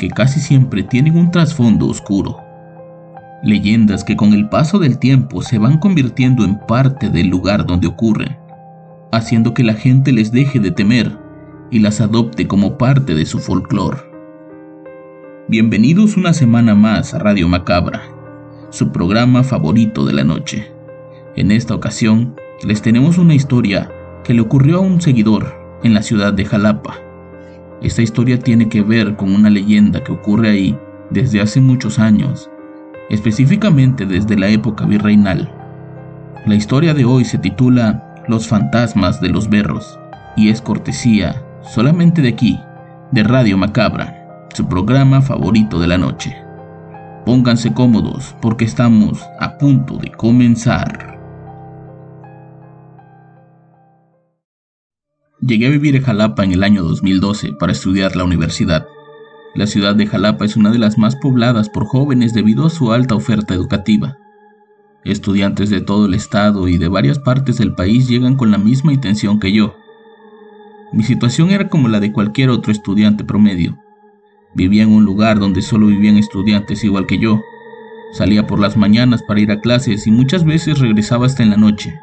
que casi siempre tienen un trasfondo oscuro. Leyendas que con el paso del tiempo se van convirtiendo en parte del lugar donde ocurren, haciendo que la gente les deje de temer y las adopte como parte de su folclore. Bienvenidos una semana más a Radio Macabra, su programa favorito de la noche. En esta ocasión les tenemos una historia que le ocurrió a un seguidor en la ciudad de Jalapa esta historia tiene que ver con una leyenda que ocurre ahí desde hace muchos años, específicamente desde la época virreinal. La historia de hoy se titula Los fantasmas de los berros y es cortesía solamente de aquí, de Radio Macabra, su programa favorito de la noche. Pónganse cómodos porque estamos a punto de comenzar. Llegué a vivir en Jalapa en el año 2012 para estudiar la universidad. La ciudad de Jalapa es una de las más pobladas por jóvenes debido a su alta oferta educativa. Estudiantes de todo el estado y de varias partes del país llegan con la misma intención que yo. Mi situación era como la de cualquier otro estudiante promedio. Vivía en un lugar donde solo vivían estudiantes igual que yo. Salía por las mañanas para ir a clases y muchas veces regresaba hasta en la noche,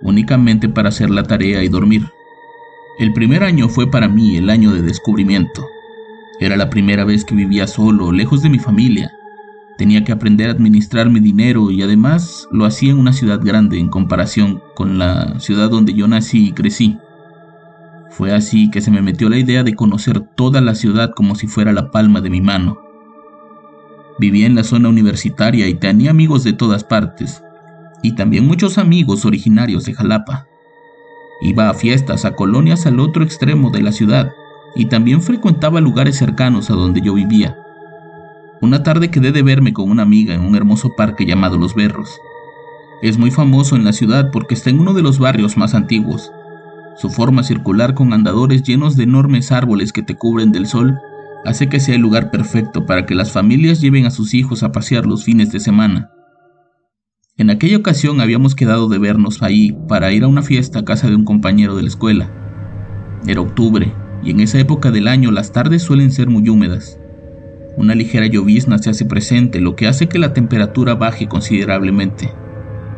únicamente para hacer la tarea y dormir. El primer año fue para mí el año de descubrimiento. Era la primera vez que vivía solo, lejos de mi familia. Tenía que aprender a administrar mi dinero y además lo hacía en una ciudad grande en comparación con la ciudad donde yo nací y crecí. Fue así que se me metió la idea de conocer toda la ciudad como si fuera la palma de mi mano. Vivía en la zona universitaria y tenía amigos de todas partes, y también muchos amigos originarios de Jalapa. Iba a fiestas, a colonias al otro extremo de la ciudad y también frecuentaba lugares cercanos a donde yo vivía. Una tarde quedé de verme con una amiga en un hermoso parque llamado Los Berros. Es muy famoso en la ciudad porque está en uno de los barrios más antiguos. Su forma circular con andadores llenos de enormes árboles que te cubren del sol hace que sea el lugar perfecto para que las familias lleven a sus hijos a pasear los fines de semana. En aquella ocasión habíamos quedado de vernos ahí para ir a una fiesta a casa de un compañero de la escuela. Era octubre, y en esa época del año las tardes suelen ser muy húmedas. Una ligera llovizna se hace presente, lo que hace que la temperatura baje considerablemente.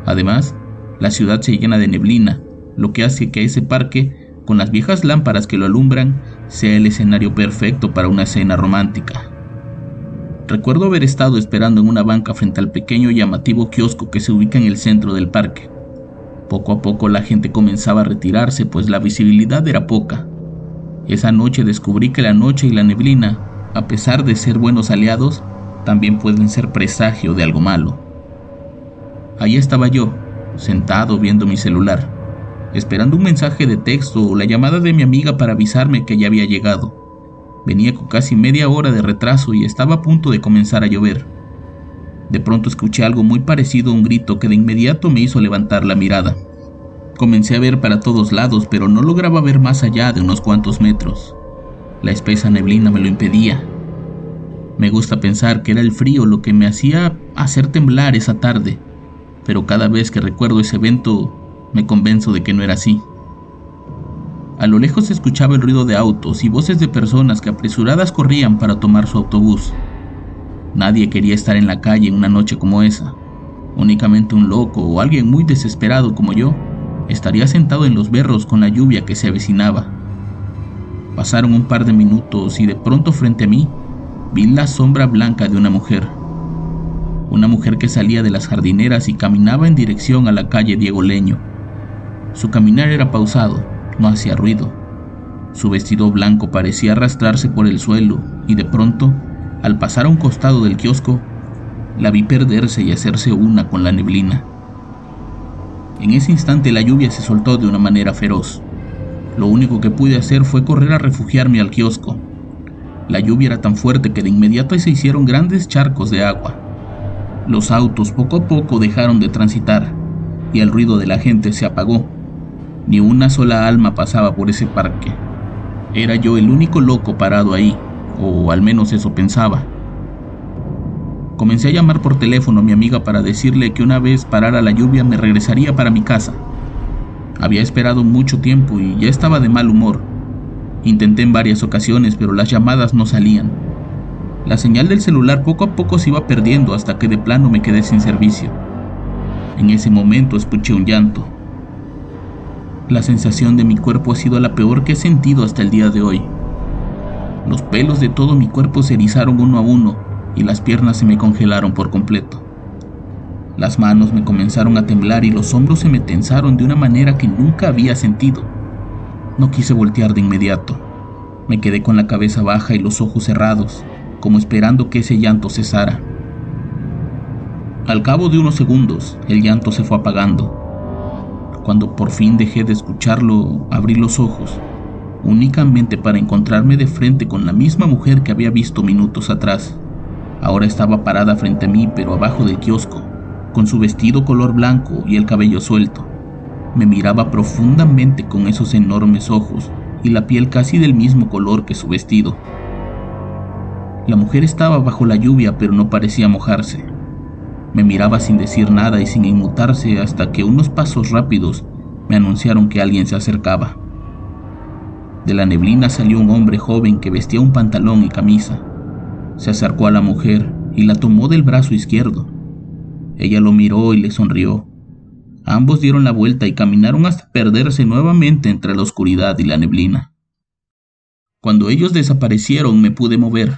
Además, la ciudad se llena de neblina, lo que hace que ese parque, con las viejas lámparas que lo alumbran, sea el escenario perfecto para una escena romántica. Recuerdo haber estado esperando en una banca frente al pequeño y llamativo kiosco que se ubica en el centro del parque. Poco a poco la gente comenzaba a retirarse, pues la visibilidad era poca. Esa noche descubrí que la noche y la neblina, a pesar de ser buenos aliados, también pueden ser presagio de algo malo. Ahí estaba yo, sentado viendo mi celular, esperando un mensaje de texto o la llamada de mi amiga para avisarme que ya había llegado. Venía con casi media hora de retraso y estaba a punto de comenzar a llover. De pronto escuché algo muy parecido a un grito que de inmediato me hizo levantar la mirada. Comencé a ver para todos lados, pero no lograba ver más allá de unos cuantos metros. La espesa neblina me lo impedía. Me gusta pensar que era el frío lo que me hacía hacer temblar esa tarde, pero cada vez que recuerdo ese evento me convenzo de que no era así. A lo lejos se escuchaba el ruido de autos y voces de personas que apresuradas corrían para tomar su autobús. Nadie quería estar en la calle en una noche como esa. Únicamente un loco o alguien muy desesperado como yo estaría sentado en los berros con la lluvia que se avecinaba. Pasaron un par de minutos y de pronto frente a mí vi la sombra blanca de una mujer. Una mujer que salía de las jardineras y caminaba en dirección a la calle Diego Leño. Su caminar era pausado, no hacía ruido. Su vestido blanco parecía arrastrarse por el suelo y de pronto, al pasar a un costado del kiosco, la vi perderse y hacerse una con la neblina. En ese instante la lluvia se soltó de una manera feroz. Lo único que pude hacer fue correr a refugiarme al kiosco. La lluvia era tan fuerte que de inmediato se hicieron grandes charcos de agua. Los autos poco a poco dejaron de transitar y el ruido de la gente se apagó. Ni una sola alma pasaba por ese parque. Era yo el único loco parado ahí, o al menos eso pensaba. Comencé a llamar por teléfono a mi amiga para decirle que una vez parara la lluvia me regresaría para mi casa. Había esperado mucho tiempo y ya estaba de mal humor. Intenté en varias ocasiones, pero las llamadas no salían. La señal del celular poco a poco se iba perdiendo hasta que de plano me quedé sin servicio. En ese momento escuché un llanto. La sensación de mi cuerpo ha sido la peor que he sentido hasta el día de hoy. Los pelos de todo mi cuerpo se erizaron uno a uno y las piernas se me congelaron por completo. Las manos me comenzaron a temblar y los hombros se me tensaron de una manera que nunca había sentido. No quise voltear de inmediato. Me quedé con la cabeza baja y los ojos cerrados, como esperando que ese llanto cesara. Al cabo de unos segundos, el llanto se fue apagando. Cuando por fin dejé de escucharlo, abrí los ojos, únicamente para encontrarme de frente con la misma mujer que había visto minutos atrás. Ahora estaba parada frente a mí, pero abajo del kiosco, con su vestido color blanco y el cabello suelto. Me miraba profundamente con esos enormes ojos y la piel casi del mismo color que su vestido. La mujer estaba bajo la lluvia, pero no parecía mojarse. Me miraba sin decir nada y sin inmutarse hasta que unos pasos rápidos me anunciaron que alguien se acercaba. De la neblina salió un hombre joven que vestía un pantalón y camisa. Se acercó a la mujer y la tomó del brazo izquierdo. Ella lo miró y le sonrió. Ambos dieron la vuelta y caminaron hasta perderse nuevamente entre la oscuridad y la neblina. Cuando ellos desaparecieron me pude mover,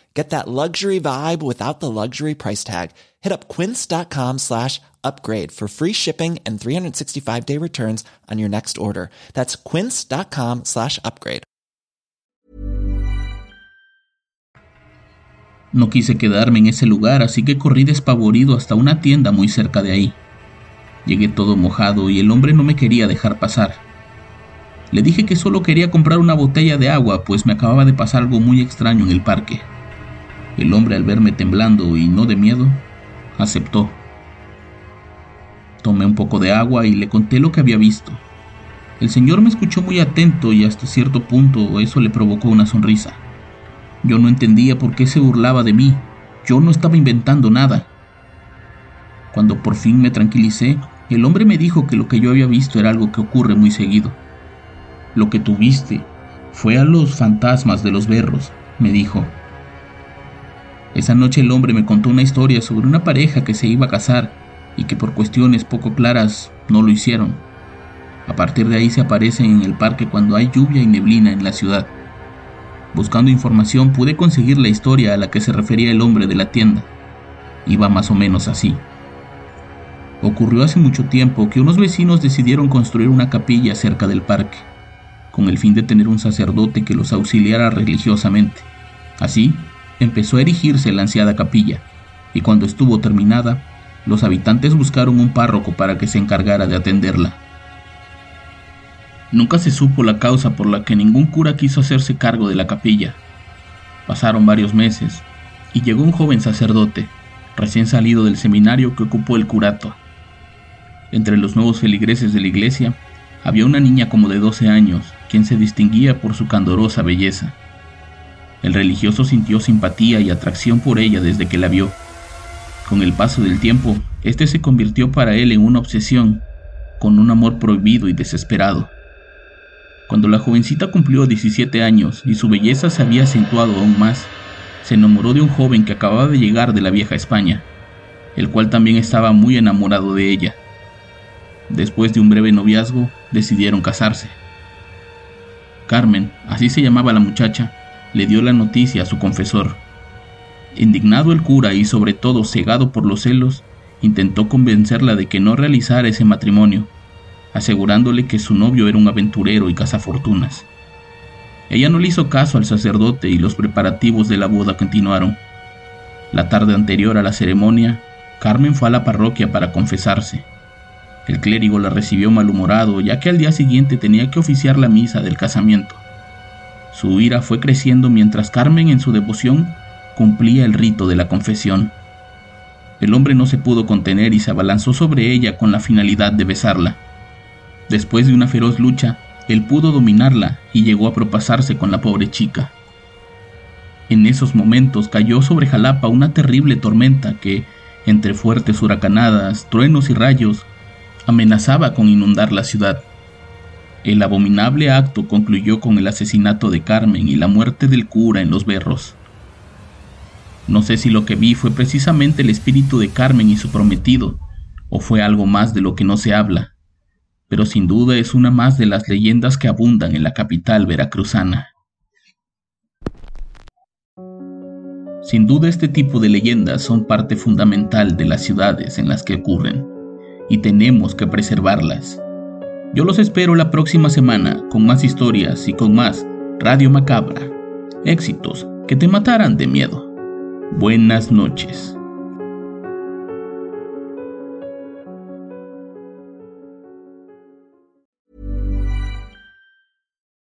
Get that luxury vibe without the luxury price tag. Hit up quince.com slash upgrade for free shipping and 365 day returns on your next order. That's quince.com slash upgrade. No quise quedarme en ese lugar, así que corrí despavorido hasta una tienda muy cerca de ahí. Llegué todo mojado y el hombre no me quería dejar pasar. Le dije que solo quería comprar una botella de agua, pues me acababa de pasar algo muy extraño en el parque. El hombre al verme temblando y no de miedo, aceptó. Tomé un poco de agua y le conté lo que había visto. El señor me escuchó muy atento y hasta cierto punto eso le provocó una sonrisa. Yo no entendía por qué se burlaba de mí. Yo no estaba inventando nada. Cuando por fin me tranquilicé, el hombre me dijo que lo que yo había visto era algo que ocurre muy seguido. Lo que tuviste fue a los fantasmas de los berros, me dijo. Esa noche el hombre me contó una historia sobre una pareja que se iba a casar y que por cuestiones poco claras no lo hicieron. A partir de ahí se aparecen en el parque cuando hay lluvia y neblina en la ciudad. Buscando información pude conseguir la historia a la que se refería el hombre de la tienda. Iba más o menos así. Ocurrió hace mucho tiempo que unos vecinos decidieron construir una capilla cerca del parque, con el fin de tener un sacerdote que los auxiliara religiosamente. Así, empezó a erigirse la ansiada capilla, y cuando estuvo terminada, los habitantes buscaron un párroco para que se encargara de atenderla. Nunca se supo la causa por la que ningún cura quiso hacerse cargo de la capilla. Pasaron varios meses, y llegó un joven sacerdote, recién salido del seminario que ocupó el curato. Entre los nuevos feligreses de la iglesia había una niña como de 12 años, quien se distinguía por su candorosa belleza. El religioso sintió simpatía y atracción por ella desde que la vio. Con el paso del tiempo, este se convirtió para él en una obsesión, con un amor prohibido y desesperado. Cuando la jovencita cumplió 17 años y su belleza se había acentuado aún más, se enamoró de un joven que acababa de llegar de la vieja España, el cual también estaba muy enamorado de ella. Después de un breve noviazgo, decidieron casarse. Carmen, así se llamaba la muchacha, le dio la noticia a su confesor. Indignado el cura y sobre todo cegado por los celos, intentó convencerla de que no realizara ese matrimonio, asegurándole que su novio era un aventurero y cazafortunas. Ella no le hizo caso al sacerdote y los preparativos de la boda continuaron. La tarde anterior a la ceremonia, Carmen fue a la parroquia para confesarse. El clérigo la recibió malhumorado ya que al día siguiente tenía que oficiar la misa del casamiento. Su ira fue creciendo mientras Carmen en su devoción cumplía el rito de la confesión. El hombre no se pudo contener y se abalanzó sobre ella con la finalidad de besarla. Después de una feroz lucha, él pudo dominarla y llegó a propasarse con la pobre chica. En esos momentos cayó sobre Jalapa una terrible tormenta que, entre fuertes huracanadas, truenos y rayos, amenazaba con inundar la ciudad. El abominable acto concluyó con el asesinato de Carmen y la muerte del cura en los berros. No sé si lo que vi fue precisamente el espíritu de Carmen y su prometido, o fue algo más de lo que no se habla, pero sin duda es una más de las leyendas que abundan en la capital veracruzana. Sin duda este tipo de leyendas son parte fundamental de las ciudades en las que ocurren, y tenemos que preservarlas. Yo los espero la próxima semana con más historias y con más Radio Macabra. Éxitos que te matarán de miedo. Buenas noches.